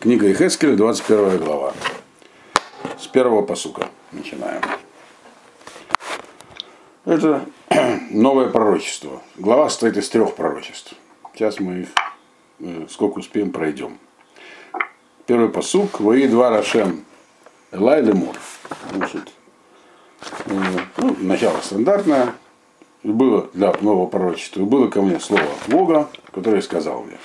Книга Ихескеля, 21 глава. С первого посука начинаем. Это новое пророчество. Глава состоит из трех пророчеств. Сейчас мы их, э, сколько успеем, пройдем. Первый посук. Вои два Рашем Элай Лемур. Значит, э, ну, начало стандартное. Было для нового пророчества. Было ко мне слово Бога, которое сказал мне.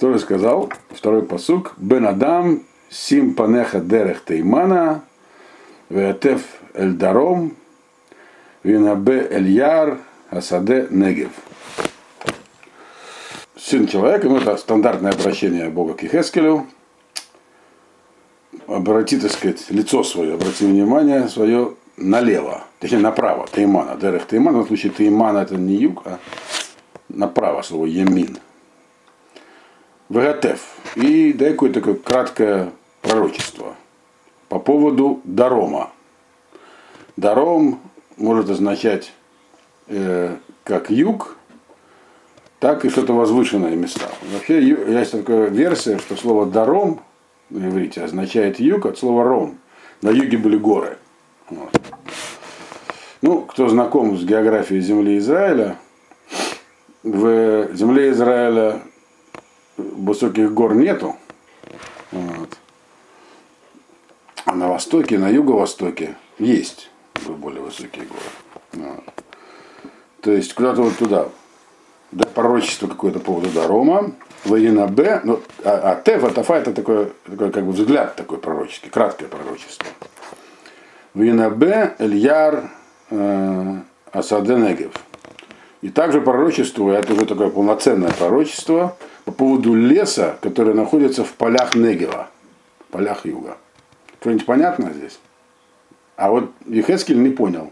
Что сказал? Второй посук. Бен Адам сим панеха дерех теймана веатеф эль даром винабе эль яр асаде негев. Сын человека, ну это стандартное обращение Бога к Ихескелю, обрати, так сказать, лицо свое, обрати внимание свое налево, точнее направо, Теймана, Дерех Тейман, в случае Теймана это не юг, а направо слово Емин – ВГТФ. И дай какое-то такое краткое пророчество по поводу Дарома. Даром может означать э, как юг, так и что-то возвышенное места. Вообще есть такая версия, что слово Даром на иврите означает юг от слова Ром. На юге были горы. Вот. Ну, кто знаком с географией земли Израиля, в земле Израиля высоких гор нету. Вот. А на востоке, на юго-востоке есть более высокие горы. Вот. То есть куда-то вот туда. Да, пророчество какое-то по поводу Дарома, Ваина Б, ну, а, а Теф, Атафа это такой, такой как бы взгляд такой пророческий, краткое пророчество. Ваина Б, Эльяр, э, Асаденегев. И также пророчество, это уже такое полноценное пророчество, по поводу леса, который находится в полях Негева, полях юга. Что-нибудь понятно здесь? А вот Ехескель не понял,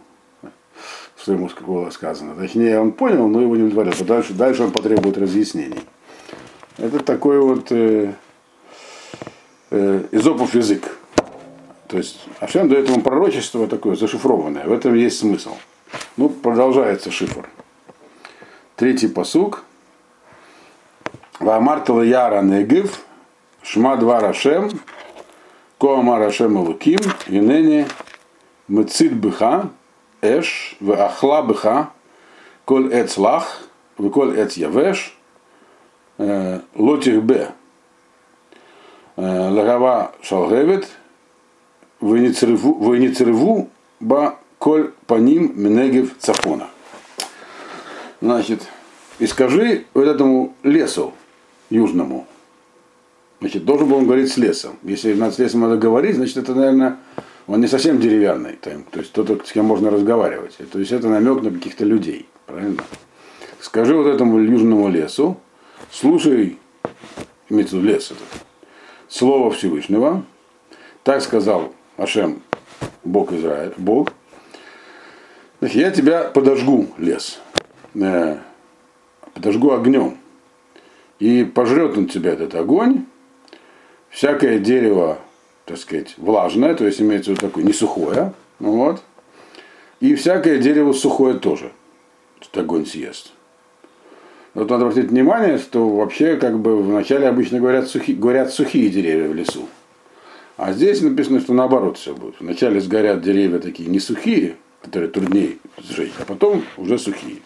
что ему было сказано. Точнее, он понял, но его не удовлетворил. Дальше, дальше он потребует разъяснений. Это такой вот э, э, изопов язык. То есть Ашем дает ему пророчество такое зашифрованное. В этом есть смысл. Ну, продолжается шифр. Третий посук. Ваамартала Яра Негив, Шма два Рашем, Коамар Рашем Алуким, Инени Мецит Быха, Эш, в Ахла Быха, Коль Эц Лах, в Коль Эц Явеш, Лотих Б. Лагава Шалгевет, Войницерву Ба Коль Паним Менегев Цапона. Значит, и скажи вот этому лесу, южному. Значит, должен был он говорить с лесом. Если над с лесом надо говорить, значит, это, наверное, он не совсем деревянный. Там, то есть тот, с кем можно разговаривать. То есть это намек на каких-то людей. Правильно? Скажи вот этому южному лесу, слушай, имеется в виду лес этот, слово Всевышнего. Так сказал Ашем, Бог Израиль, Бог. Я тебя подожгу, лес. Э, подожгу огнем и пожрет он тебя этот огонь, всякое дерево, так сказать, влажное, то есть имеется в виду такое не сухое, вот, и всякое дерево сухое тоже этот огонь съест. Вот надо обратить внимание, что вообще как бы вначале обычно говорят, сухи, говорят сухие деревья в лесу. А здесь написано, что наоборот все будет. Вначале сгорят деревья такие не сухие, которые труднее сжечь, а потом уже сухие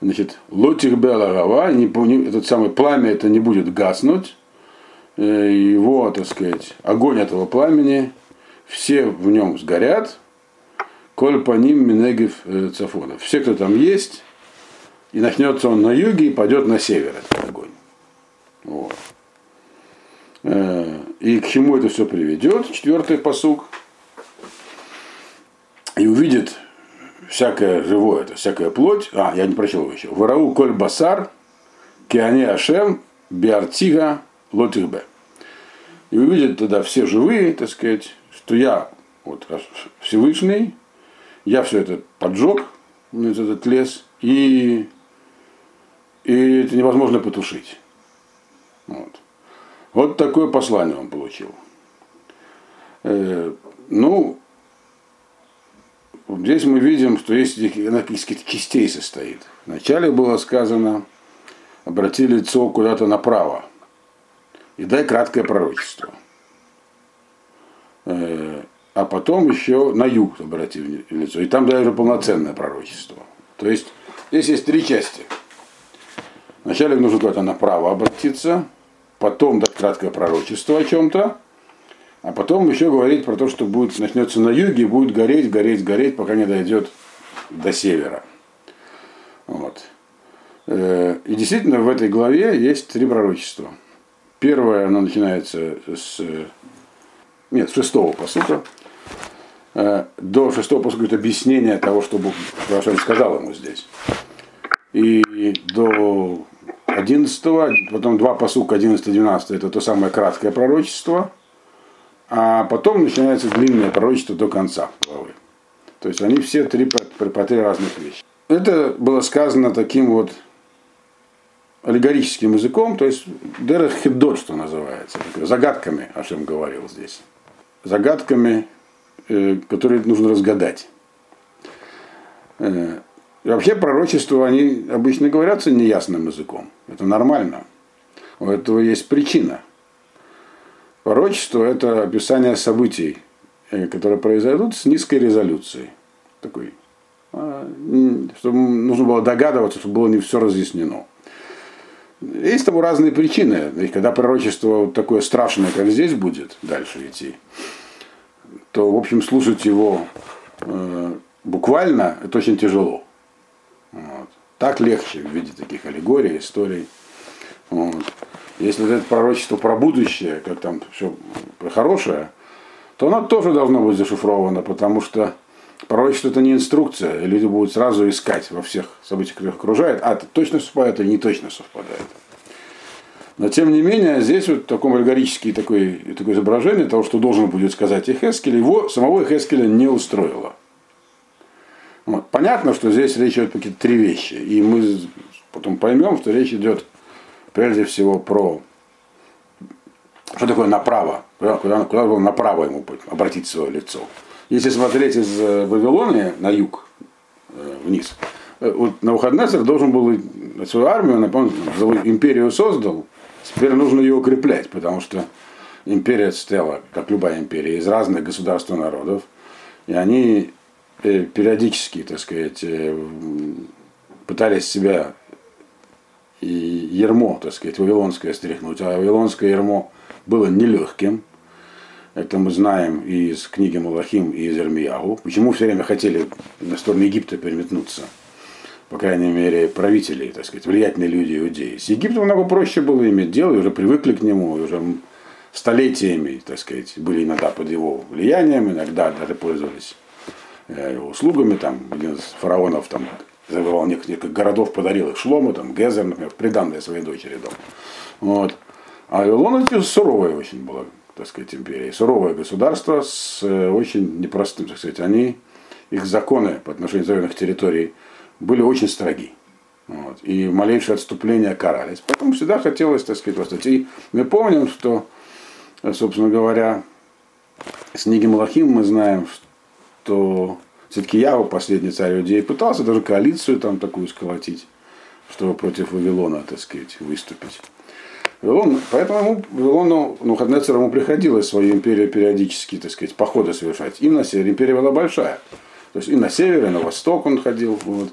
значит, лотих белагава, этот самый пламя это не будет гаснуть, э, его, так сказать, огонь этого пламени, все в нем сгорят, коль по ним Минегев э, Цафонов. Все, кто там есть, и начнется он на юге и пойдет на север этот огонь. Вот. Э, и к чему это все приведет? Четвертый посук. И увидит всякое живое, это всякая плоть, а, я не прочел его еще, Варау коль басар, киане ашем, биартига, лотихбе. И увидят тогда все живые, так сказать, что я вот, Всевышний, я все это поджег, этот лес, и, и это невозможно потушить. Вот. вот такое послание он получил. Э, ну, Здесь мы видим, что есть она из частей состоит. Вначале было сказано, обрати лицо куда-то направо. и дай краткое пророчество. Э, а потом еще на юг обрати лицо. И там даже полноценное пророчество. То есть здесь есть три части. Вначале нужно куда-то направо обратиться, потом дать краткое пророчество о чем-то, а потом еще говорить про то, что будет, начнется на юге, будет гореть, гореть, гореть, пока не дойдет до севера. Вот. Э, и действительно в этой главе есть три пророчества. Первое, оно начинается с, нет, с шестого посука. Э, до шестого посука это объяснение того, что Бог сказал ему здесь. И до 11, потом два посука 11-12, это то самое краткое пророчество, а потом начинается длинное пророчество до конца главы. То есть они все три по, по три разных вещи. Это было сказано таким вот аллегорическим языком, то есть Дерех что называется, загадками, о чем говорил здесь. Загадками, э, которые нужно разгадать. Э, и вообще пророчества, они обычно говорятся неясным языком. Это нормально. У этого есть причина. Пророчество – это описание событий, э, которые произойдут с низкой резолюцией. Такой, а, чтобы нужно было догадываться, чтобы было не все разъяснено. Есть тому разные причины. И когда пророчество такое страшное, как здесь будет дальше идти, то, в общем, слушать его э, буквально это очень тяжело. Вот. Так легче в виде таких аллегорий, историй. Вот. Если это пророчество про будущее, как там все хорошее, то оно тоже должно быть зашифровано, потому что пророчество это не инструкция, и люди будут сразу искать во всех событиях, которые их окружают, а это точно совпадает или не точно совпадает. Но тем не менее, здесь вот такое аллегорическое такое, такое изображение того, что должен будет сказать Эхескель, его самого Эхескеля не устроило. Вот. Понятно, что здесь речь идет какие-то три вещи. И мы потом поймем, что речь идет прежде всего про что такое направо, куда, куда, куда было направо ему обратить свое лицо. Если смотреть из э, Вавилона на юг, э, вниз, э, вот Навуходнецер должен был свою армию, напомню, империю создал, теперь нужно ее укреплять, потому что империя состояла, как любая империя, из разных государств и народов, и они периодически, так сказать, пытались себя и ермо, так сказать, вавилонское стряхнуть, а вавилонское ермо было нелегким. Это мы знаем и из книги Малахим, и из Ирмиягу. Почему все время хотели на сторону Египта переметнуться? По крайней мере, правители, так сказать, влиятельные люди иудеи. С Египтом много проще было иметь дело, уже привыкли к нему, уже столетиями, так сказать, были иногда под его влиянием, иногда даже пользовались Э, услугами, там, один из фараонов там завоевал несколько городов, подарил их Шлому, там, Гезер, например, приданное своей дочери дом. Вот. А Вавилон это суровая очень была, так сказать, империя. Суровое государство с э, очень непростым, так сказать, они, их законы по отношению к завоеванных территорий были очень строги. Вот. И малейшее отступление карались. Поэтому всегда хотелось, так сказать, восстать. И мы помним, что, собственно говоря, с Ниги Малахим мы знаем, что все-таки Яву, последний царь Иудеи, пытался даже коалицию там такую сколотить, чтобы против Вавилона, так сказать, выступить. Вавилон, поэтому ему, Вавилону, ну, Хаднецеру ему приходилось свою империю периодически, так сказать, походы совершать. И на север империя была большая. То есть и на север, и на восток он ходил, вот.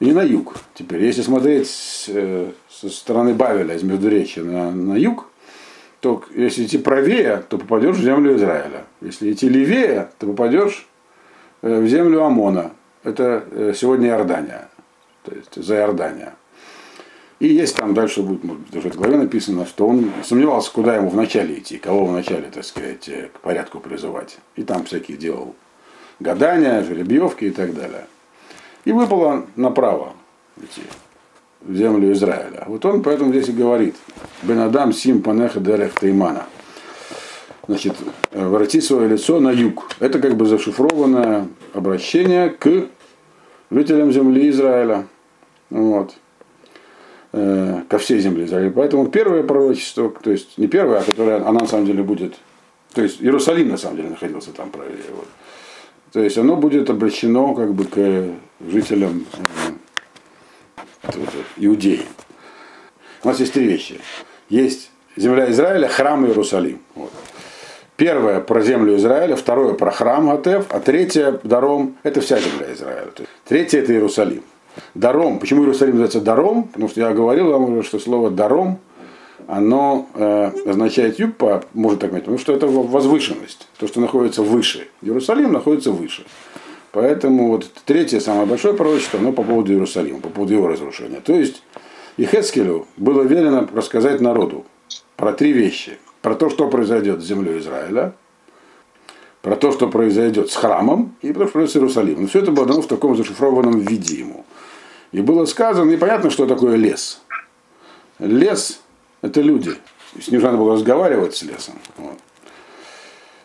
и на юг. Теперь, если смотреть э, со стороны Бавеля, из Междуречия на, на юг, то если идти правее, то попадешь в землю Израиля. Если идти левее, то попадешь в землю Амона. Это э, сегодня Иордания. То есть за Иордания. И есть там дальше будет, может быть, уже в главе написано, что он сомневался, куда ему вначале идти, кого вначале, так сказать, э, к порядку призывать. И там всякие делал гадания, жеребьевки и так далее. И выпало направо идти, в землю Израиля. Вот он поэтому здесь и говорит, Бенадам Сим Панеха Дерех Теймана – значит, воротить свое лицо на юг. Это как бы зашифрованное обращение к жителям земли Израиля. Вот. Э, ко всей земле Израиля. Поэтому первое пророчество, то есть не первое, а которое она на самом деле будет, то есть Иерусалим на самом деле находился там правее. Вот. То есть оно будет обращено как бы к жителям э, Иудеи. У нас есть три вещи. Есть земля Израиля, храм Иерусалим. Вот. Первое про землю Израиля, второе про храм Атеф, а третье Даром – это вся земля Израиля. Третье – это Иерусалим. Даром. Почему Иерусалим называется Даром? Потому что я говорил вам уже, что слово Даром, оно э, означает юг, по, может так сказать, потому что это возвышенность, то, что находится выше. Иерусалим находится выше. Поэтому вот третье, самое большое пророчество, оно по поводу Иерусалима, по поводу его разрушения. То есть Ихескелю было велено рассказать народу про три вещи. Про то, что произойдет с землей Израиля, про то, что произойдет с храмом и про то, что произойдет с Иерусалимом. Все это было дано в таком зашифрованном виде ему. И было сказано, и понятно, что такое лес. Лес – это люди. С ним надо было разговаривать с лесом. Вот.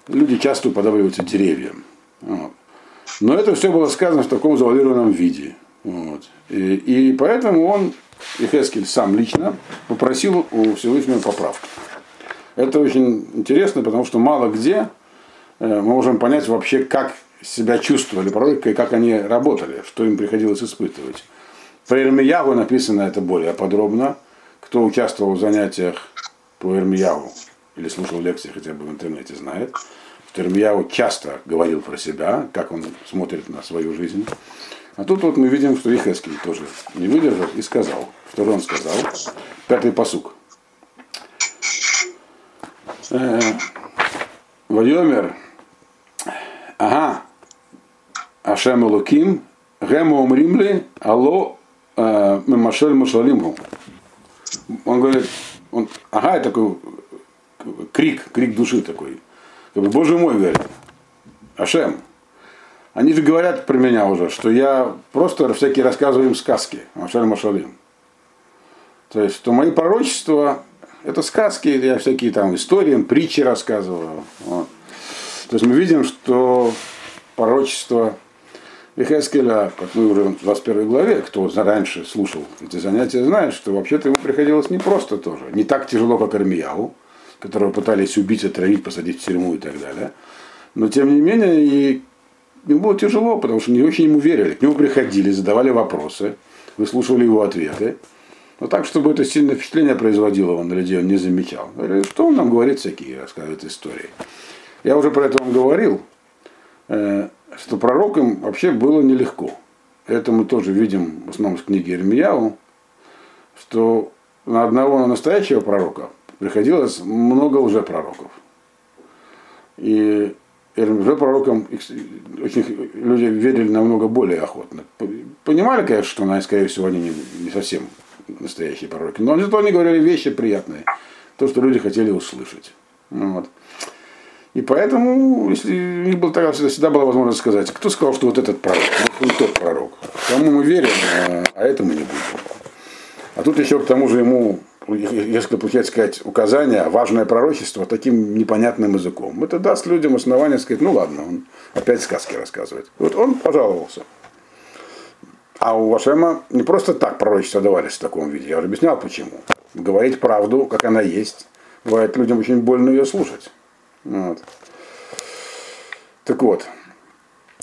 Люди часто уподобляются деревьям. Вот. Но это все было сказано в таком завуалированном виде. Вот. И, и поэтому он, Ихескель сам лично, попросил у Всевышнего поправки. Это очень интересно, потому что мало где э, мы можем понять вообще, как себя чувствовали пророки и как они работали, что им приходилось испытывать. Про Ирмиягу написано это более подробно. Кто участвовал в занятиях по Ирмиягу или слушал лекции хотя бы в интернете, знает, что Ирмиягу часто говорил про себя, как он смотрит на свою жизнь. А тут вот мы видим, что Ихескель тоже не выдержал и сказал. Что он сказал? Пятый посук. Э, Вайомер, ага, Ашем Луким, Гему умримли, алло, э, Мемашель Мушалиму. Он говорит, он, ага, такой крик, крик души такой. Как бы, Боже мой, говорит, Ашем, они же говорят про меня уже, что я просто всякие рассказываю им сказки, Машаль Машалим. То есть, что мои пророчества это сказки, я всякие там истории, притчи рассказываю. Вот. То есть мы видим, что пророчество Вихескеля, как мы уже в 21 главе, кто раньше слушал эти занятия, знает, что вообще-то ему приходилось не просто тоже. Не так тяжело, как Армияу, которого пытались убить, отравить, посадить в тюрьму и так далее. Но тем не менее, и ему было тяжело, потому что не очень ему верили. К нему приходили, задавали вопросы, выслушивали его ответы. Но так, чтобы это сильное впечатление производило он на людей, он не замечал. Что он нам говорит всякие, рассказывает истории. Я уже про это вам говорил, э, что пророкам вообще было нелегко. Это мы тоже видим в основном в книге Ирмияу, что на одного настоящего пророка приходилось много лжепророков. И лжепророкам очень люди верили намного более охотно. Понимали, конечно, что, скорее всего, они не совсем настоящие пророки. Но зато они говорили вещи приятные, то, что люди хотели услышать. Вот. И поэтому, если у них был, тогда всегда, была возможность сказать, кто сказал, что вот этот пророк, вот тот пророк. Кому мы верим, а, а этому не будем. А тут еще к тому же ему, если получается сказать, указание, важное пророчество таким непонятным языком. Это даст людям основание сказать, ну ладно, он опять сказки рассказывает. Вот он пожаловался. А у Вашема не просто так пророчества давались в таком виде. Я уже объяснял почему. Говорить правду, как она есть. Бывает людям очень больно ее слушать. Вот. Так вот.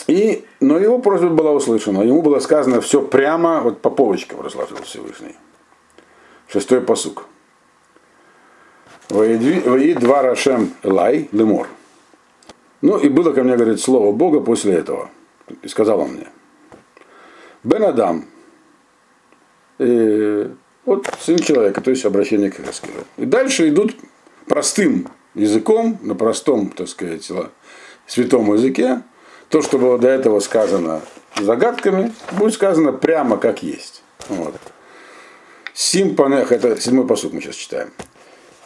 И, но его просьба была услышана. Ему было сказано все прямо, вот по полочкам разложил Всевышний. Шестой посук. Вои два Рашем Лай Лемор. Ну и было ко мне, говорит, слово Бога после этого. И сказал он мне – Бен Адам. И вот сын человека, то есть обращение к Хескелю. И дальше идут простым языком, на простом, так сказать, святом языке. То, что было до этого сказано загадками, будет сказано прямо как есть. Вот. Симпанеха, это седьмой посуд мы сейчас читаем.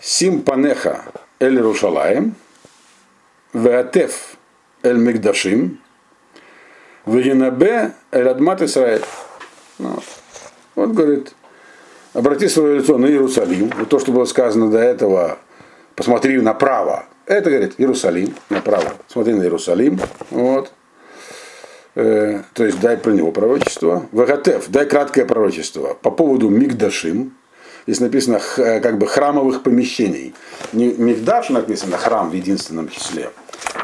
Симпанеха эль Рушалаем, Веатеф эль Мигдашим, Вегинабе Элядмат Исраэль. Ну, вот говорит, обрати свое лицо на Иерусалим. Вот то, что было сказано до этого, посмотри направо. Это, говорит, Иерусалим, направо. Смотри на Иерусалим. Вот. Э, то есть дай про него пророчество. Вагатев, дай краткое пророчество по поводу Мигдашим. Здесь написано э, как бы храмовых помещений. Не Мигдаш написано храм в единственном числе,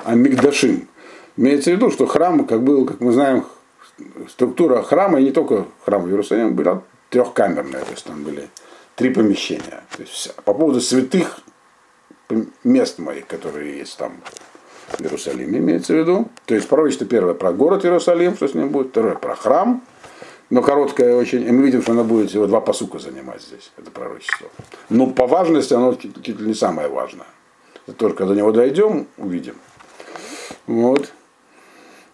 а Мигдашим. Имеется в виду, что храм, как был, как мы знаем, структура храма, и не только храм в Иерусалиме, была трехкамерная, то есть там были три помещения. То есть по поводу святых мест моих, которые есть там в Иерусалиме, имеется в виду. То есть пророчество первое про город Иерусалим, что с ним будет, второе про храм, но короткое очень, и мы видим, что она будет всего два посука занимать здесь, это пророчество. Но по важности оно чуть ли не самое важное. Только до него дойдем, увидим. Вот.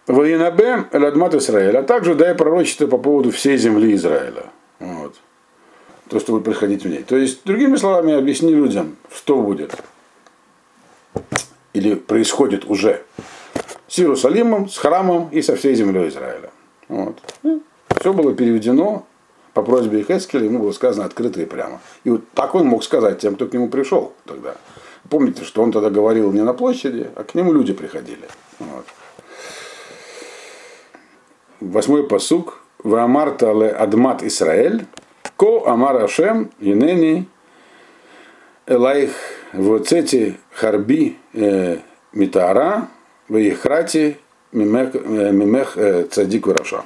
Воинабе Эладмат Израиля, а также дай пророчество по поводу всей земли Израиля. Вот. То, что будет происходить в ней. То есть, другими словами, объясни людям, что будет. Или происходит уже с Иерусалимом, с храмом и со всей землей Израиля. Вот. Все было переведено по просьбе Хескеля, ему было сказано открыто и прямо. И вот так он мог сказать тем, кто к нему пришел тогда. Помните, что он тогда говорил не на площади, а к нему люди приходили. Вот. Восьмой посук. Ваамарта ле адмат Исраэль, ко амар Ашем, инени элайх воцети харби э, митара, ваихрати мимех, э, мимех э, цадик враша.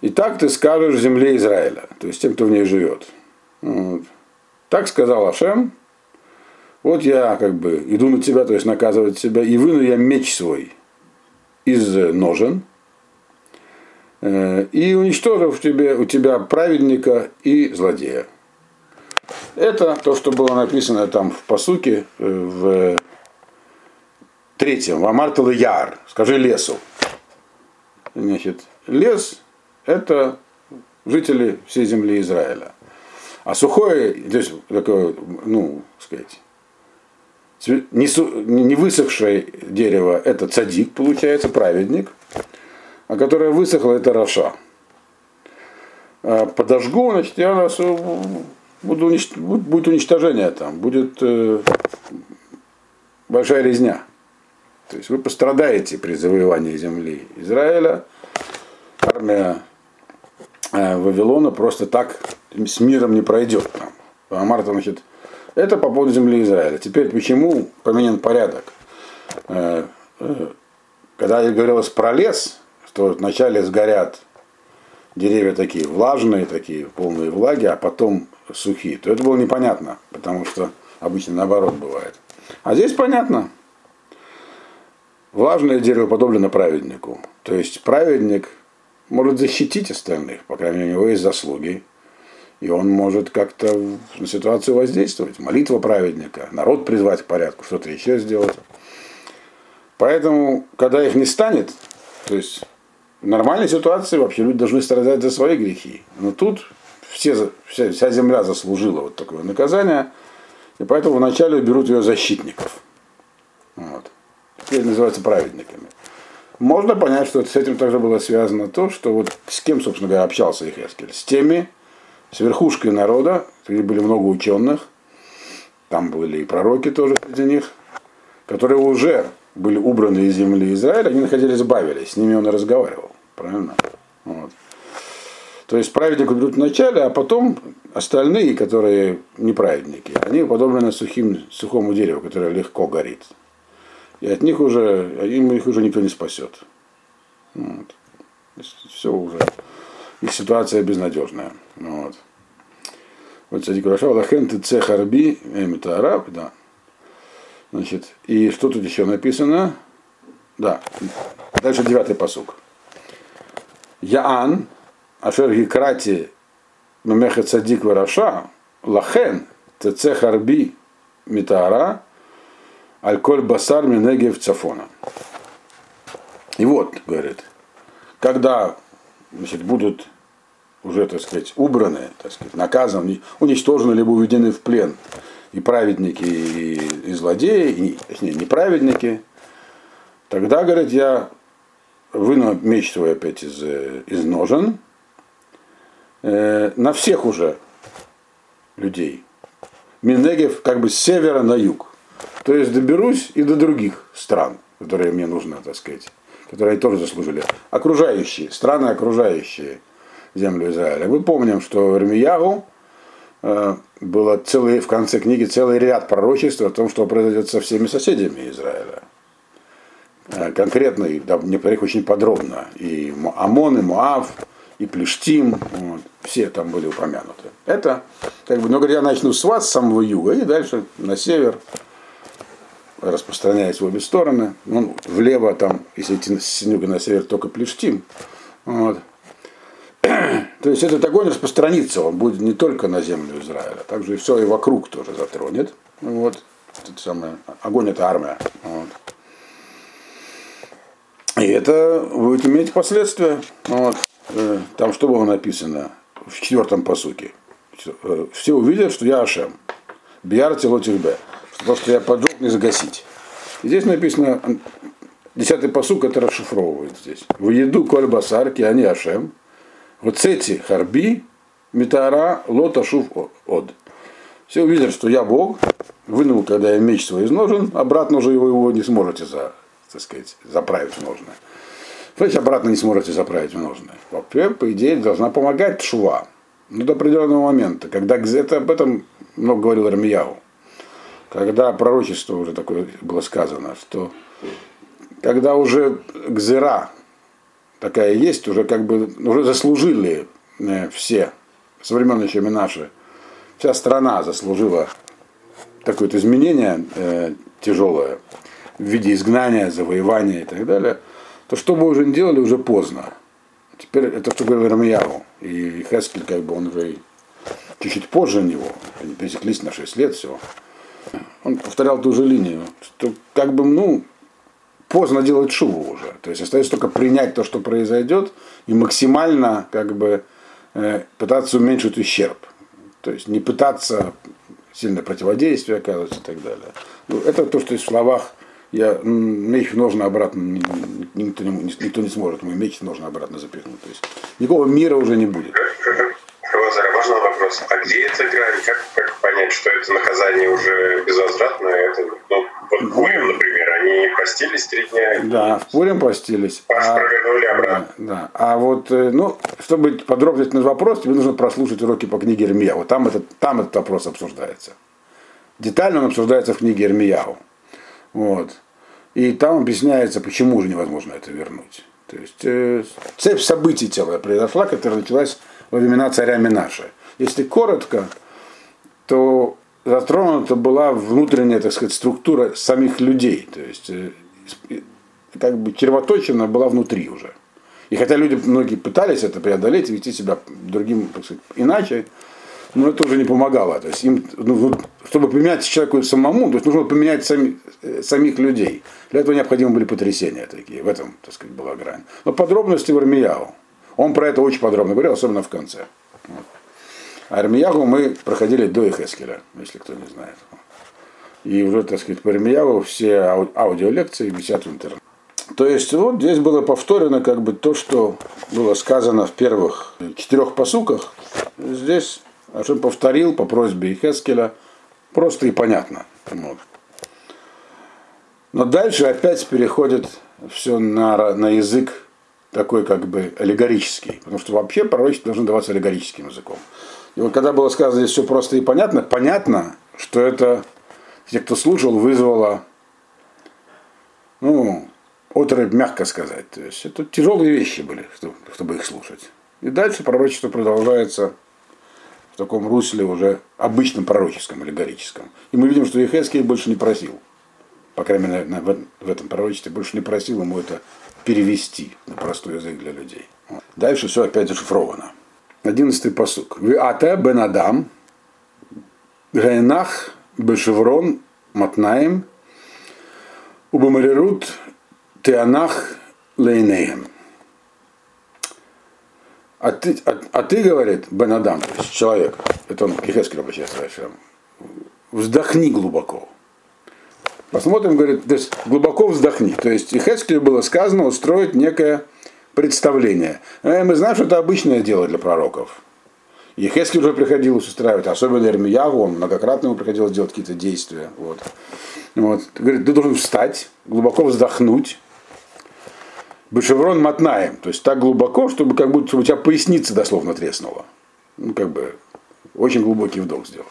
И так ты скажешь земле Израиля, то есть тем, кто в ней живет. Вот. Так сказал Ашем, вот я как бы иду на тебя, то есть наказывать тебя, и выну я меч свой из ножен, и уничтожил в тебе, у тебя праведника и злодея. Это то, что было написано там в посуке, э, в третьем, в Амартал Яр, скажи лесу. Значит, лес – это жители всей земли Израиля. А сухое, то есть такое, ну, сказать, не высохшее дерево – это цадик, получается, праведник, а которое высохло – это раша. А подожгу, значит, я нас буду унич... будет уничтожение там, будет э, большая резня. То есть вы пострадаете при завоевании земли Израиля. Армия э, Вавилона просто так с миром не пройдет. Там. Амар значит, это по поводу земли Израиля. Теперь почему поменен порядок? Э, э, когда я говорилось про лес, что вначале сгорят деревья такие влажные, такие полные влаги, а потом сухие, то это было непонятно, потому что обычно наоборот бывает. А здесь понятно. Влажное дерево подоблено праведнику. То есть праведник может защитить остальных, по крайней мере, у него есть заслуги. И он может как-то на ситуацию воздействовать. Молитва праведника, народ призвать к порядку, что-то еще сделать. Поэтому, когда их не станет, то есть в нормальной ситуации вообще люди должны страдать за свои грехи. Но тут все, вся, вся земля заслужила вот такое наказание, и поэтому вначале берут ее защитников. Вот. Теперь называются праведниками. Можно понять, что с этим также было связано то, что вот с кем, собственно говоря, общался Ихескель? С теми, с верхушкой народа, где были много ученых, там были и пророки тоже среди них, которые уже были убраны из земли Израиля, они находились в Бавеле, с ними он и разговаривал. Правильно? Вот. То есть праведник берут в начале, а потом остальные, которые неправедники, они подобны сухим, сухому дереву, которое легко горит. И от них уже, им их уже никто не спасет. Вот. Все уже. И ситуация безнадежная. Вот. Вот Садик Раша, Лахен ты цехарби, это араб, да. Значит, и что тут еще написано? Да. Дальше девятый посук. Яан, Ашер Гикрати Мемеха Цадик Вараша, Лахен, ТЦ Харби Митара, Альколь Басар Минегев Цафона. И вот, говорит, когда значит, будут уже, так сказать, убраны, так сказать, наказаны, уничтожены, либо уведены в плен и праведники, и, и злодеи, и, точнее, неправедники, тогда, говорит, я выну меч свой опять из, из ножен, э, на всех уже людей. Минегев как бы с севера на юг. То есть доберусь и до других стран, которые мне нужно, так сказать, которые тоже заслужили. Окружающие, страны окружающие землю Израиля. Мы помним, что Ирмиягу э, было целый, в конце книги целый ряд пророчеств о том, что произойдет со всеми соседями Израиля. Э, конкретно, да, мне их очень подробно. И Амон, и Муав, и Плештим, вот, все там были упомянуты. Это, как бы, ну, говоря, я начну с вас, с самого юга, и дальше на север, распространяясь в обе стороны. Ну, влево там, если идти с юга на север, только Плештим. Вот. То есть этот огонь распространится, он будет не только на землю Израиля, также и все и вокруг тоже затронет. Вот. Это самое, огонь это армия. Вот. И это будет иметь последствия. Вот. Э, там что было написано в четвертом посуке? Э, все увидят, что я Ашем. Биар Б. То, что я поджег, не загасить. И здесь написано, десятый посук это расшифровывает здесь. В еду коль басарки, они Ашем. Вот эти харби, митара, лота шув од. Все увидят, что я Бог, вынул, когда я меч свой из ножен, обратно уже его, его не сможете за, так сказать, заправить в ножны. То есть обратно не сможете заправить в ножны. Вообще, по идее, должна помогать шува. Но до определенного момента, когда это об этом много говорил Рамияу, когда пророчество уже такое было сказано, что когда уже гзера такая есть, уже как бы уже заслужили э, все, со времен еще наши, вся страна заслужила такое-то изменение э, тяжелое в виде изгнания, завоевания и так далее, то что бы уже не делали, уже поздно. Теперь это что говорил Рамияру. И Хескель, как бы он уже чуть-чуть позже него, они пересеклись на 6 лет всего. Он повторял ту же линию, что как бы, ну, поздно делать шубу уже. То есть остается только принять то, что произойдет, и максимально как бы э, пытаться уменьшить ущерб. То есть не пытаться сильное противодействие оказывать и так далее. Ну, это то, что есть в словах я, меч нужно обратно, никто не, никто не сможет мой меч нужно обратно запихнуть. То есть никакого мира уже не будет. Лазарь, можно вопрос? А где эта грань? Как, как понять, что это наказание уже безвозвратное? Это, ну, вот Пурим, например, они постились три дня? Да, в Пурим постились. А, обратно. Да, да. А вот, э, ну, чтобы подробно на вопрос, тебе нужно прослушать уроки по книге Ирмия. Вот там этот, там этот вопрос обсуждается. Детально он обсуждается в книге Ирмияу. Вот. И там объясняется, почему же невозможно это вернуть. То есть э, цепь событий целая произошла, которая началась во времена царя Минаша. Если коротко, то затронута была внутренняя, так сказать, структура самих людей. То есть э, как бы червоточина была внутри уже. И хотя люди многие пытались это преодолеть, вести себя другим, так сказать, иначе, но это уже не помогало. То есть им, ну, чтобы поменять человеку самому, то есть нужно поменять сами, э, самих людей. Для этого необходимы были потрясения такие. В этом, так сказать, была грань. Но подробности в Армияу. Он про это очень подробно говорил, особенно в конце. Вот. А Армиягу мы проходили до Ихескеля, если кто не знает. И уже, так сказать, по Армиягу все ау- аудиолекции висят в интернете. То есть вот здесь было повторено как бы то, что было сказано в первых четырех посуках. Здесь Ашем повторил по просьбе Хескеля просто и понятно. Вот. Но дальше опять переходит все на, на язык такой как бы аллегорический. Потому что вообще пророчество должно даваться аллегорическим языком. И вот когда было сказано здесь все просто и понятно, понятно, что это те, кто слушал, вызвало ну, отрыв, мягко сказать. То есть это тяжелые вещи были, чтобы их слушать. И дальше пророчество продолжается в таком русле уже обычном пророческом, аллегорическом. И мы видим, что Ехескель больше не просил, по крайней мере, в этом пророчестве, больше не просил ему это перевести на простой язык для людей. Дальше все опять зашифровано. Одиннадцатый посук. Вы ата бен адам гайнах бешеврон матнаем убамарирут теанах лейнеем. А ты, а, а ты, говорит, Бен Адам, то есть человек, это он к Ехескелю обращается, вздохни глубоко. Посмотрим, говорит, то есть глубоко вздохни. То есть Ихескелю было сказано устроить некое представление. Э, мы знаем, что это обычное дело для пророков. И уже приходилось устраивать, особенно Эрмиягу, он многократно ему приходилось делать какие-то действия. Вот. Вот. Говорит, ты должен встать, глубоко вздохнуть, Бешеврон мотнаем, то есть так глубоко, чтобы как будто у тебя поясница дословно треснула. Ну, как бы очень глубокий вдох сделать.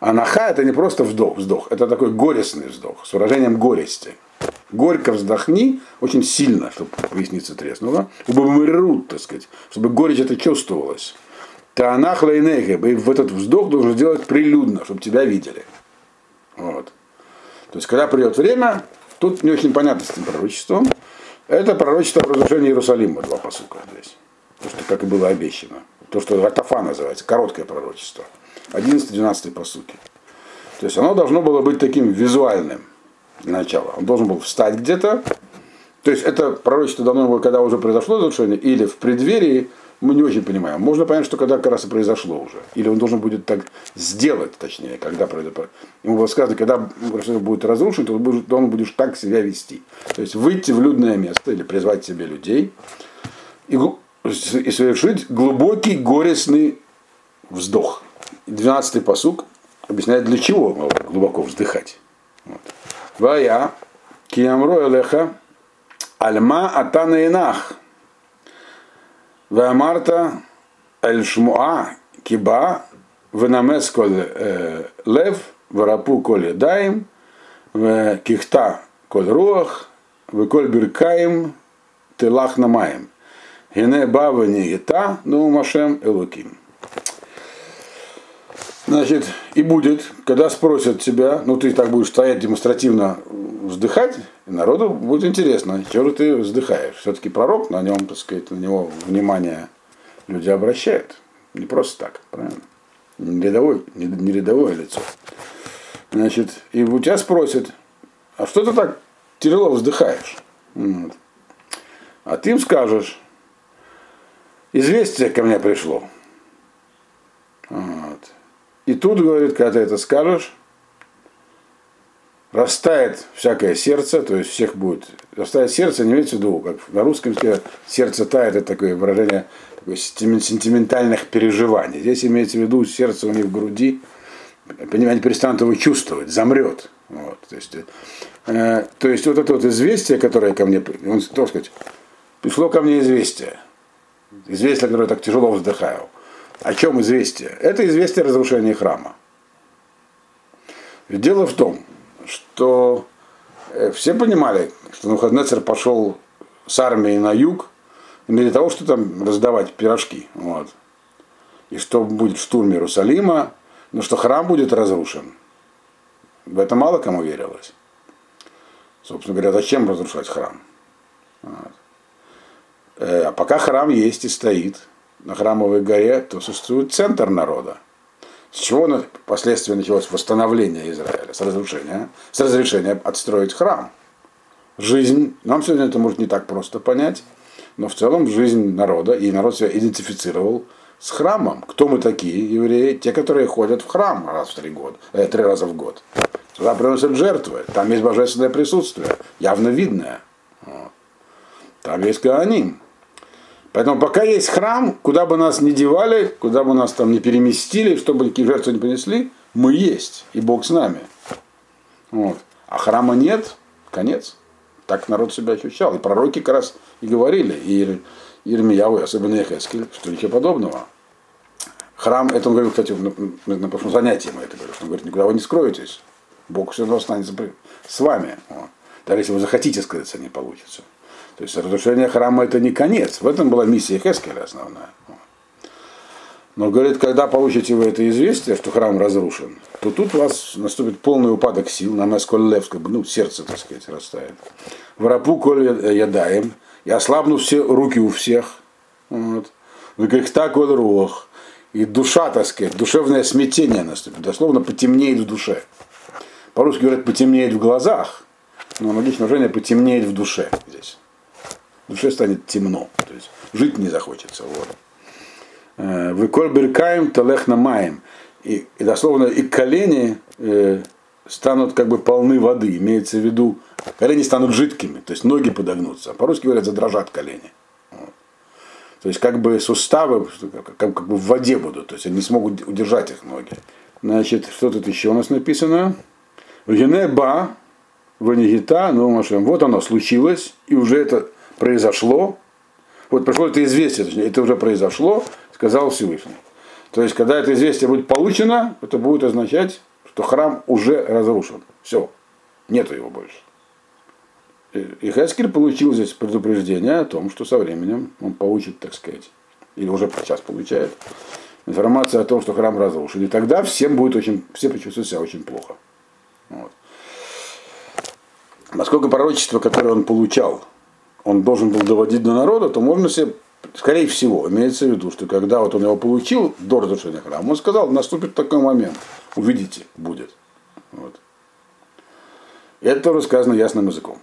А наха это не просто вдох, вздох, это такой горестный вздох, с выражением горести. Горько вздохни, очень сильно, чтобы поясница треснула. Убамырут, так сказать, чтобы горечь это чувствовалось. Таанах лейнеге, и в этот вздох должен сделать прилюдно, чтобы тебя видели. Вот. То есть, когда придет время, тут не очень понятно с этим пророчеством. Это пророчество о разрушении Иерусалима, два посука здесь. То, что как и было обещано. То, что Ратафа называется, короткое пророчество. 11-12 посуки. То есть оно должно было быть таким визуальным для начала. Он должен был встать где-то. То есть это пророчество давно было, когда уже произошло разрушение, или в преддверии, мы не очень понимаем. Можно понять, что когда как раз и произошло уже. Или он должен будет так сделать, точнее, когда произойдет. Ему было сказано, когда будет разрушен, то он будешь так себя вести. То есть выйти в людное место или призвать себе людей и, и совершить глубокий горестный вздох. 12-й посук объясняет, для чего глубоко вздыхать. Вот. Вая, киямро элеха, альма атана инах. Ваамарта эль шмуа киба, венамес коль лев, варапу коль едаем, кихта коль руах, веколь биркаем, телах намаем. Гене бава не гита, ну машем элуким. Значит, и будет, когда спросят тебя, ну ты так будешь стоять демонстративно вздыхать, народу будет интересно, чего же ты вздыхаешь. Все-таки пророк, на нем, так сказать, на него внимание люди обращают. Не просто так, правильно? Не рядовое, не, не рядовое лицо. Значит, и у тебя спросят, а что ты так тяжело вздыхаешь? Вот. А ты им скажешь, известие ко мне пришло. Вот. И тут, говорит, когда ты это скажешь, растает всякое сердце, то есть всех будет. Растает сердце, не имеется в виду, как на русском языке сердце тает, это такое выражение такое сентиментальных переживаний. Здесь имеется в виду сердце у них в груди, они перестанут его чувствовать, замрет. Вот, то, есть, э, то есть вот это вот известие, которое ко мне, он, так сказать, пришло ко мне известие. Известие, которое я так тяжело вздыхаю. О чем известие? Это известие о разрушении храма. Дело в том, что э, все понимали, что Нухаднецер пошел с армией на юг не для того, чтобы там раздавать пирожки. Вот. И что будет в штурме Иерусалима, но что храм будет разрушен. В это мало кому верилось. Собственно говоря, зачем разрушать храм? Вот. Э, а пока храм есть и стоит, на Храмовой горе, то существует центр народа. С чего впоследствии началось восстановление Израиля? С разрушения, с разрешения отстроить храм. Жизнь, нам сегодня это может не так просто понять, но в целом жизнь народа, и народ себя идентифицировал с храмом. Кто мы такие, евреи? Те, которые ходят в храм раз в три года, э, три раза в год. Туда приносят жертвы, там есть божественное присутствие, явно видное. Вот. Там есть Гааним. Поэтому пока есть храм, куда бы нас ни девали, куда бы нас там не переместили, чтобы какие жертвы не принесли, мы есть, и Бог с нами. Вот. А храма нет, конец. Так народ себя ощущал. И пророки как раз и говорили, и Ирмияву, особенно Ехескель, что ничего подобного. Храм, это он говорил, кстати, на, на прошлом занятии мы это говорили, что он говорит, никуда вы не скроетесь. Бог все равно останется с вами. Вот. Даже если вы захотите скрыться, не получится. То есть разрушение храма это не конец. В этом была миссия Хескеля основная. Но говорит, когда получите вы это известие, что храм разрушен, то тут у вас наступит полный упадок сил, на нас бы, ну, сердце, так сказать, растает. В рапу коль ядаем, и ослабну все руки у всех. Вот. В грехта коль рух. И душа, так сказать, душевное смятение наступит. Дословно потемнеет в душе. По-русски говорят, потемнеет в глазах, но аналогичное выражение потемнеет в душе здесь душе станет темно, то есть жить не захочется. Вот. Э, Вы беркаем намаем. И, и дословно и колени э, станут как бы полны воды. Имеется в виду, колени станут жидкими, то есть ноги подогнутся. По-русски говорят, задрожат колени. То есть как бы суставы как, как бы в воде будут, то есть они не смогут удержать их ноги. Значит, что тут еще у нас написано? Гене ба, ванигита, ну. Вот оно случилось, и уже это произошло, вот пришло это известие, точнее, это уже произошло, сказал Всевышний. То есть, когда это известие будет получено, это будет означать, что храм уже разрушен. Все, нету его больше. И Хескель получил здесь предупреждение о том, что со временем он получит, так сказать, или уже сейчас получает, информацию о том, что храм разрушен. И тогда всем будет очень, все почувствуют себя очень плохо. Вот. Поскольку пророчество, которое он получал, он должен был доводить до народа, то можно себе, скорее всего, имеется в виду, что когда вот он его получил до разрушения храма, он сказал, наступит такой момент, увидите, будет. Вот. Это тоже сказано ясным языком.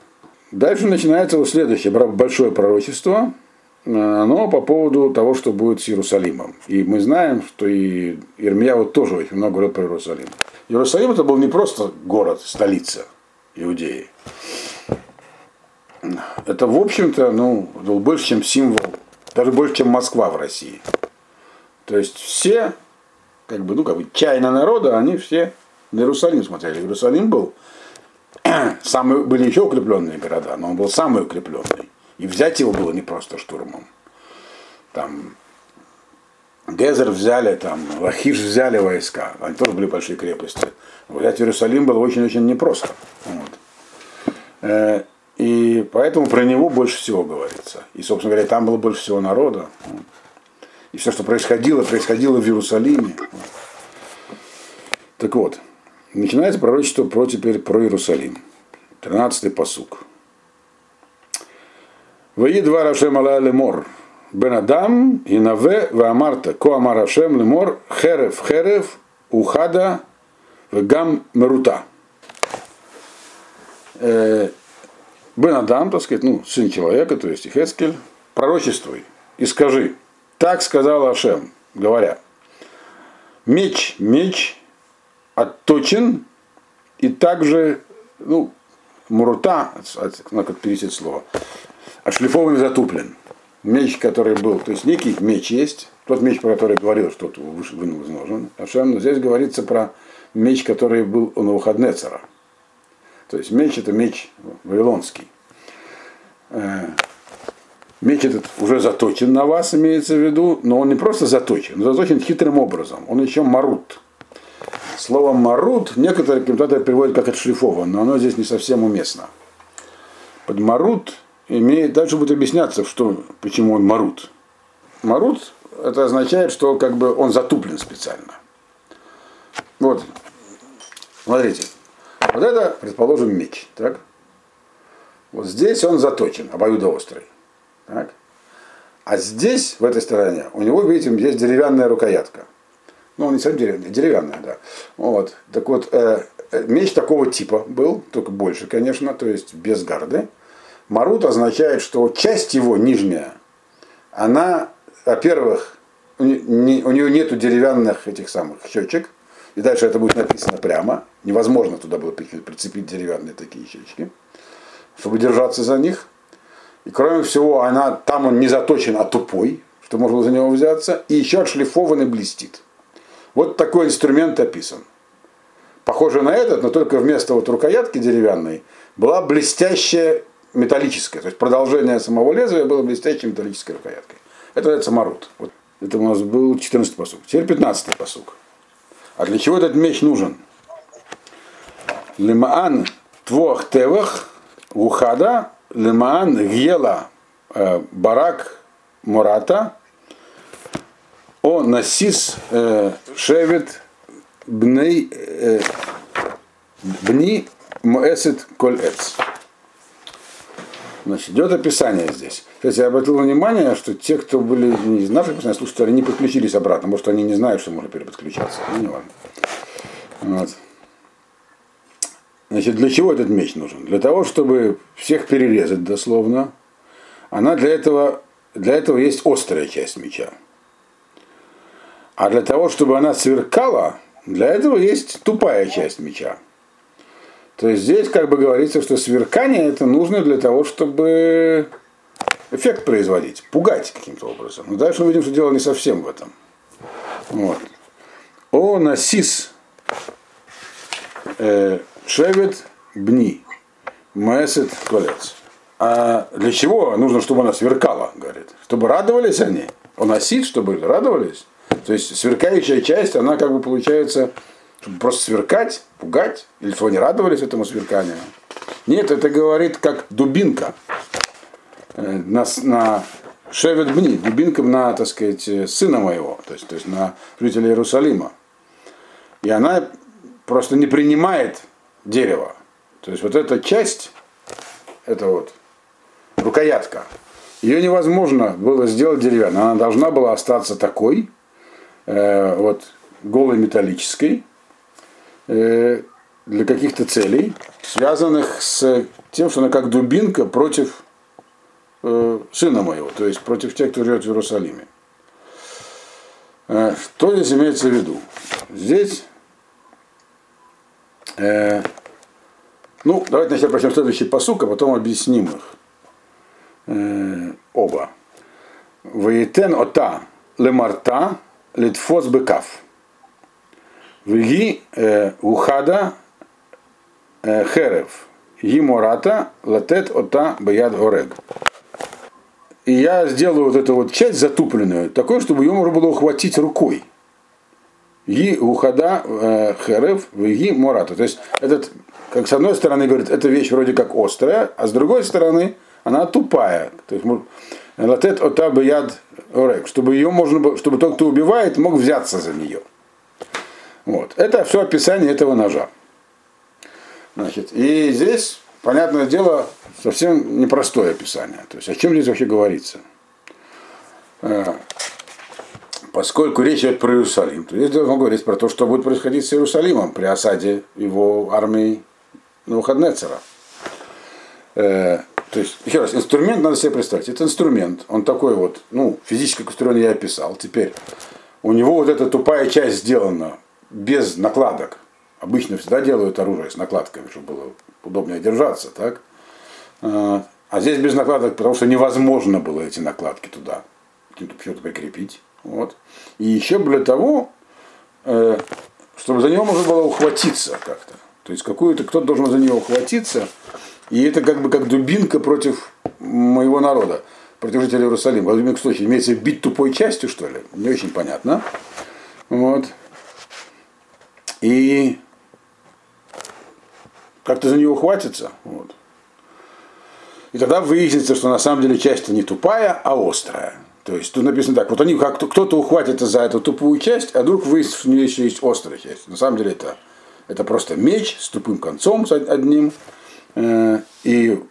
Дальше начинается вот следующее большое пророчество, оно по поводу того, что будет с Иерусалимом. И мы знаем, что и Ирмия вот тоже очень много говорит про Иерусалим. Иерусалим это был не просто город, столица Иудеи. Это, в общем-то, ну, был больше, чем символ, даже больше, чем Москва в России. То есть все, как бы, ну, как бы, чайно народа, они все на Иерусалим смотрели. Иерусалим был, самые, были еще укрепленные города, но он был самый укрепленный. И взять его было не просто штурмом. Там Гезер взяли, там, Лахиш взяли войска. Они тоже были большие крепости. Взять Иерусалим было очень-очень непросто. Вот. Э, и поэтому про него больше всего говорится. И, собственно говоря, там было больше всего народа. И все, что происходило, происходило в Иерусалиме. Так вот, начинается пророчество про теперь про Иерусалим. 13-й посук. Ваидва Рашем Ала Лемор. Бен Адам и Ваамарта. Ко Амар Рашем Лемор. Херев Херев. Ухада. Вегам Мерута. Бен Адам, так сказать, ну, сын человека, то есть Ихескель, пророчествуй и скажи, так сказал Ашем, говоря, меч, меч отточен и также, ну, мурута, надо перевести слово, отшлифован и затуплен. Меч, который был, то есть некий меч есть, тот меч, про который говорил, что выше вынул из ножен. А но здесь говорится про меч, который был у Навуходнецера. То есть меч это меч вавилонский. Э, меч этот уже заточен на вас, имеется в виду, но он не просто заточен, он заточен хитрым образом. Он еще марут. Слово марут некоторые комментаторы переводят как отшлифован, но оно здесь не совсем уместно. Под марут имеет, дальше будет объясняться, что, почему он марут. Марут это означает, что как бы он затуплен специально. Вот, смотрите, вот это, предположим, меч, так? Вот здесь он заточен, обоюдоострый. Так? А здесь, в этой стороне, у него, видите, есть деревянная рукоятка. Ну, он не совсем деревянная, деревянная, да. Вот. Так вот, э, э меч такого типа был, только больше, конечно, то есть без гарды. Марут означает, что часть его нижняя, она, во-первых, у нее нету деревянных этих самых щечек, и дальше это будет написано прямо. Невозможно туда было прицепить деревянные такие щечки, чтобы держаться за них. И кроме всего, она, там он не заточен, а тупой, что можно было за него взяться, и еще отшлифован и блестит. Вот такой инструмент описан. Похоже на этот, но только вместо вот рукоятки деревянной была блестящая металлическое, то есть продолжение самого лезвия было блестящей металлической рукояткой. Это называется марут. Вот. Это у нас был 14 посук. Теперь 15 посук. А для чего этот меч нужен? Лимаан твох тевах ухада лимаан гела э, барак мурата о насис э, шевет бней э, бни моэсет коль эц. Значит, идет описание здесь. Кстати, я обратил внимание, что те, кто были не из наших постоянных слушателей, не подключились обратно, может, они не знают, что можно переподключаться. Ну, не важно. Вот. Значит, для чего этот меч нужен? Для того, чтобы всех перерезать дословно. Она для этого, для этого есть острая часть меча. А для того, чтобы она сверкала, для этого есть тупая часть меча. То есть здесь как бы говорится, что сверкание это нужно для того, чтобы эффект производить, пугать каким-то образом. Но дальше мы видим, что дело не совсем в этом. Вот. О насис э, шевет бни месет колец. А для чего нужно, чтобы она сверкала, говорит? Чтобы радовались они. Он носит, чтобы радовались. То есть сверкающая часть, она как бы получается чтобы просто сверкать, пугать, или что они радовались этому сверканию. Нет, это говорит как дубинка э, на, на Шевет Бни, дубинка на, так сказать, сына моего, то есть, то есть на жителя Иерусалима. И она просто не принимает дерево. То есть вот эта часть, это вот рукоятка, ее невозможно было сделать деревянной. Она должна была остаться такой, э, вот голой металлической, э, для каких-то целей, связанных с тем, что она как дубинка против э, сына моего, то есть против тех, кто живет в Иерусалиме. Э, что здесь имеется в виду? Здесь, э, ну, давайте начнем прочтем следующий посук, а потом объясним их э, оба. Ваетен ота лемарта литфос бекав. Вги э, ухада э, херев. Гимората латет ота баяд орег. И я сделаю вот эту вот часть затупленную, такой, чтобы ее можно было ухватить рукой. Ги ухада э, херев, ги мората. То есть этот, как с одной стороны говорит, эта вещь вроде как острая, а с другой стороны она тупая. То есть латет ота баяд орек, чтобы ее можно было, чтобы тот, кто убивает, мог взяться за нее. Вот. Это все описание этого ножа. Значит, и здесь понятное дело, совсем непростое описание. То есть о чем здесь вообще говорится? Э, поскольку речь идет про Иерусалим, то здесь должно говорить про то, что будет происходить с Иерусалимом при осаде его армии Навуходнецера. Э, то есть, еще раз, инструмент надо себе представить. Это инструмент, он такой вот, ну, физически конструирован я описал. Теперь у него вот эта тупая часть сделана без накладок. Обычно всегда делают оружие с накладками, чтобы было удобнее держаться, так? А, а здесь без накладок, потому что невозможно было эти накладки туда что-то прикрепить. Вот. И еще для того, э, чтобы за него можно было ухватиться как-то. То есть какую-то кто-то должен за него ухватиться. И это как бы как дубинка против моего народа, против жителей Иерусалима. Дубинка что имеется бить тупой частью, что ли? Не очень понятно. Вот. И как-то за него хватится. Вот. И тогда выяснится, что на самом деле часть не тупая, а острая. То есть тут написано так, вот они как кто-то ухватится за эту тупую часть, а вдруг выяснится, что у нее еще есть острая часть. На самом деле это, это просто меч с тупым концом с одним. Э, и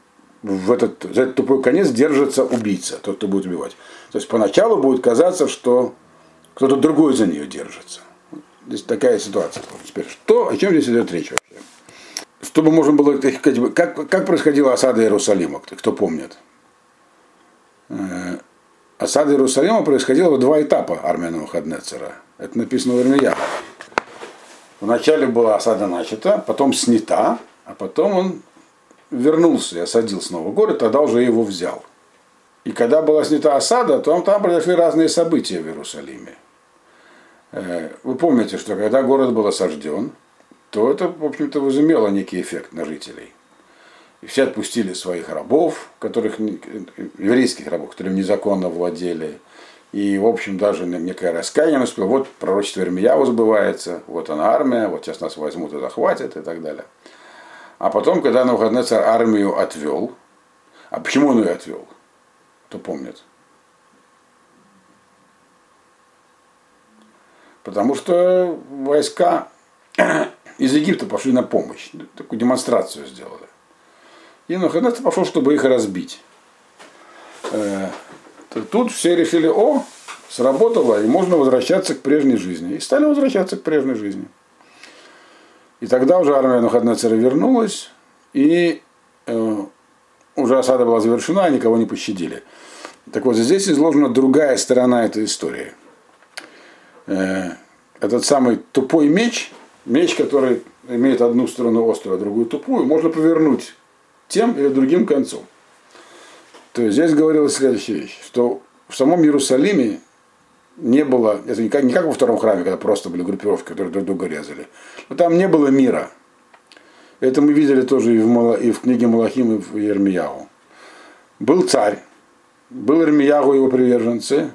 в этот, за этот тупой конец держится убийца, тот, кто будет убивать. То есть поначалу будет казаться, что кто-то другой за нее держится. Здесь такая ситуация. Теперь что, о чем здесь идет речь вообще? чтобы можно было как, как происходила осада Иерусалима, кто помнит. Э, осада Иерусалима происходила в два этапа армии Навуходнецера. Это написано в Ирмияхе. Вначале была осада начата, потом снята, а потом он вернулся и осадил снова город, тогда уже его взял. И когда была снята осада, то там произошли разные события в Иерусалиме. Э, вы помните, что когда город был осажден, то это, в общем-то, возымело некий эффект на жителей. И все отпустили своих рабов, которых, еврейских рабов, которым незаконно владели. И, в общем, даже некое раскаяние наступило. Вот пророчество Ирмияу сбывается, вот она армия, вот сейчас нас возьмут и захватят и так далее. А потом, когда Навуходоносор армию отвел, а почему он ее отвел? Кто помнит? Потому что войска из Египта пошли на помощь. Такую демонстрацию сделали. И Наханец пошел, чтобы их разбить. Э, тут все решили, о, сработало, и можно возвращаться к прежней жизни. И стали возвращаться к прежней жизни. И тогда уже армия Нахаднецера вернулась, и э, уже осада была завершена, никого не пощадили. Так вот, здесь изложена другая сторона этой истории. Э, этот самый тупой меч, Меч, который имеет одну сторону острую, а другую тупую, можно повернуть тем или другим концом. То есть здесь говорилось следующая вещь, что в самом Иерусалиме не было, это не как, не как во втором храме, когда просто были группировки, которые друг друга резали, но там не было мира. Это мы видели тоже и в, и в книге Малахим, и в Ермияу. Был царь, был Ермияу и его приверженцы,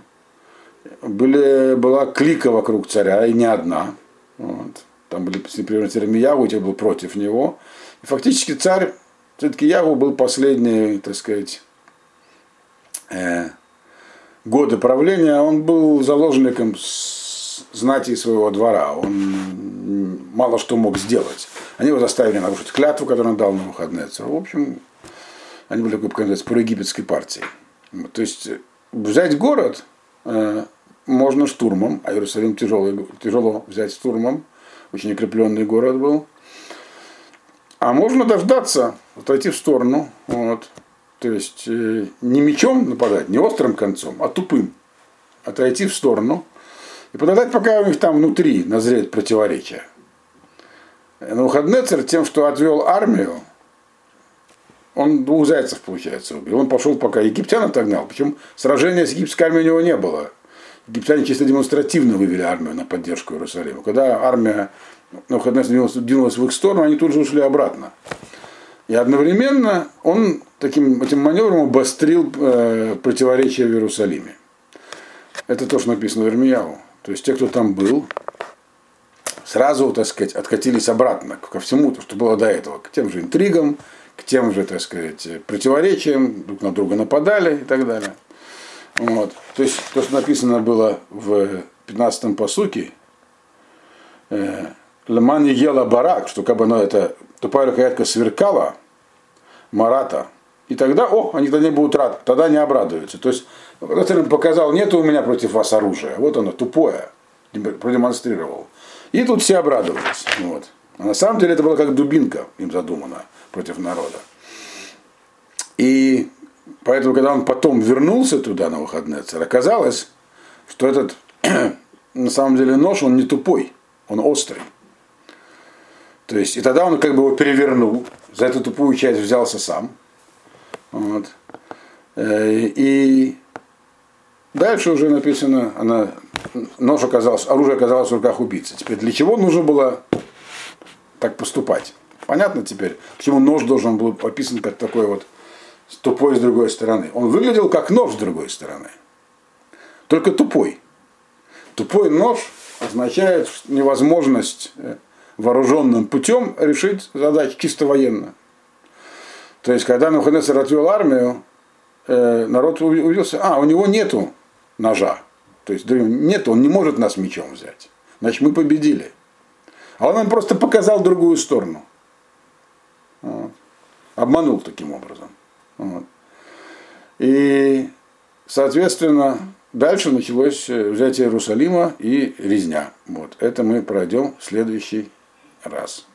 были, была клика вокруг царя, и не одна. Вот там были приверженцы Рамияву, те был против него. И фактически царь Циткиягу был последний, так сказать, э, годы правления, он был заложником знати своего двора. Он мало что мог сделать. Они его заставили нарушить клятву, которую он дал на выходные. В общем, они были такой, как сказать, проегипетской партией. То есть взять город э, можно штурмом, а Иерусалим тяжелый, тяжело взять штурмом, очень укрепленный город был. А можно дождаться, отойти в сторону, вот, то есть э, не мечом нападать, не острым концом, а тупым. Отойти в сторону и подождать, пока у них там внутри назреет противоречие. На выходные тем, что отвел армию, он двух зайцев, получается, убил. Он пошел, пока египтян отогнал. Причем сражения с египетской армией у него не было. Египтяне чисто демонстративно вывели армию на поддержку Иерусалима. Когда армия на выходные двинулась в их сторону, они тут же ушли обратно. И одновременно он таким этим маневром обострил э, противоречия в Иерусалиме. Это то, что написано в Ирмияву. То есть те, кто там был, сразу, так сказать, откатились обратно ко всему, то, что было до этого, к тем же интригам, к тем же, так сказать, противоречиям, друг на друга нападали и так далее. Вот. То есть то, что написано было в 15-м посуке, э, Леман ела барак, что как бы оно это тупая рукоятка сверкала, марата, и тогда, о, они тогда не будут рады, тогда не обрадуются. То есть, Рыцарь показал, нет у меня против вас оружия, вот оно, тупое, продемонстрировал. И тут все обрадовались. Вот. А на самом деле это было как дубинка им задумана против народа. И поэтому, когда он потом вернулся туда на выходные оказалось, что этот на самом деле нож, он не тупой, он острый. То есть, и тогда он как бы его перевернул, за эту тупую часть взялся сам. Вот. Э, и дальше уже написано, она, нож оказался, оружие оказалось в руках убийцы. Теперь для чего нужно было так поступать? Понятно теперь, почему нож должен был описан как такой вот тупой с другой стороны. Он выглядел как нож с другой стороны. Только тупой. Тупой нож означает невозможность э, вооруженным путем решить задачу чисто военно. То есть, когда Навуходоносор отвел армию, э, народ увиделся, а, у него нету ножа. То есть, нет, он не может нас мечом взять. Значит, мы победили. А он нам просто показал другую сторону. Обманул таким образом. Вот. И, соответственно, дальше началось э, взятие Иерусалима и резня. Вот. Это мы пройдем в следующий раз.